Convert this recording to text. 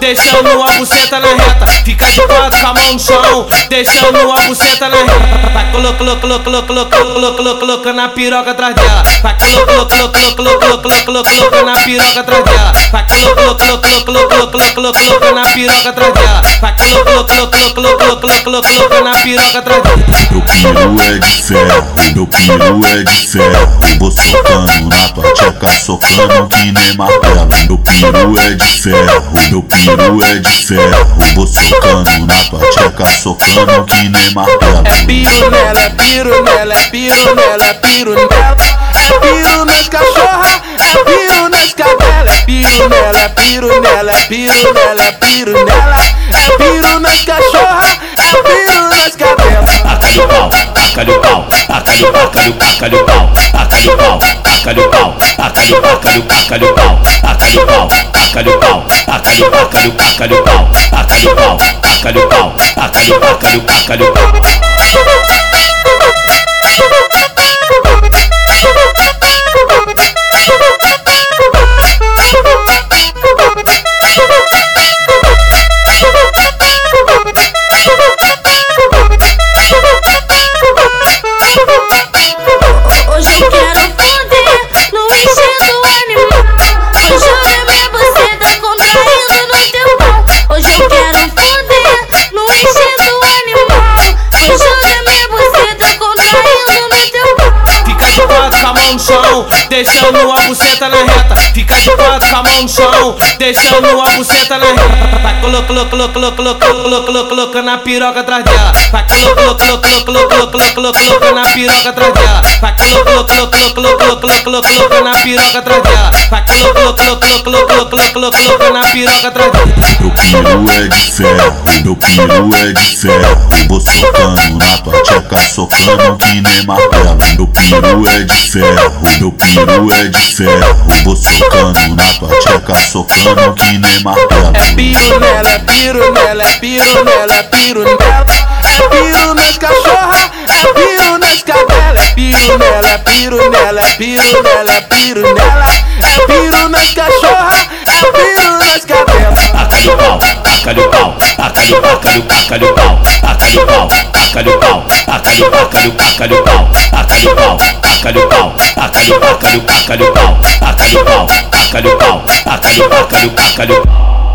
deixando a buceta na reta. Fica de quatro com a mão no chão, deixando a buceta na reta. Vai colocando, colocando, colocando, colocando na piroca atrás dela. Vai colocando, colocando, colocando, colocando na piroca atrás dela. Vai colocando, colocando, colocando, na piroca atrás dela. Vai colocando, colocando, colocando na piroca atrás dela. Piru é de ferro, meu piru é de ferro. Vou socando na tua tcheca, socando que nem martelo. Meu piru é de ferro, meu piru é de ferro. Vou socando na tua tcheca, socando que nem martelo. É piro nela, é piro nela, é piro nela, é piro nela. É piro nas cachorra, é piro nas cadelas. É piro nela, é piro nela, é piro nela, é piro nela. É piro nas cachorra, é piro nas cadelas. Taca-lhe o pau, taca-lhe o pau, taca-lhe o taca-lhe taca-lhe o pau, taca-lhe o pau, taca-lhe o pau, taca-lhe o taca-lhe taca-lhe o pau, taca-lhe o pau, taca-lhe o pau, taca-lhe o taca-lhe taca-lhe o pau, taca-lhe o pau, taca-lhe o pau, taca-lhe o taca-lhe taca-lhe o pau. Mão no chão, deixando a buceta na reta. Fica de quatro com a mão no chão, deixando a buceta na reta. Vai colocando, colocando, colocando, colocando na piroca atrás dela. Vai colocando, colocando, colocando, colocando na piroca atrás dela. Vai colocando, colocando, colocando, colocando na piroca atrás dela. Vai colocando, colocando, colocando, colocando na piroca atrás dela. Meu piru é de ferro, meu piru é de ferro. Vou socando na tua socando que nem martelo. Meu piru é de ferro, meu piru é de ferro. Vou socando na tcheca, socando que nem martelo. É piro nela, é piro nela, é piro nela, é piro nela. É piro nas cachorra, é piro nas cadelas. É piro nela, é piro nela, é piro nela, é piro nela. É piro nas cachorra, é piro nas cadelas. O pau, taca-lhe o pau, taca-lhe o taca-lhe taca-lhe o pau, taca-lhe o pau, taca-lhe o pau, taca-lhe o taca-lhe taca-lhe o pau, taca-lhe o pau, taca-lhe o pau, taca-lhe o taca-lhe taca-lhe o pau, taca-lhe o pau, taca-lhe o pau, taca-lhe o taca-lhe taca-lhe o pau.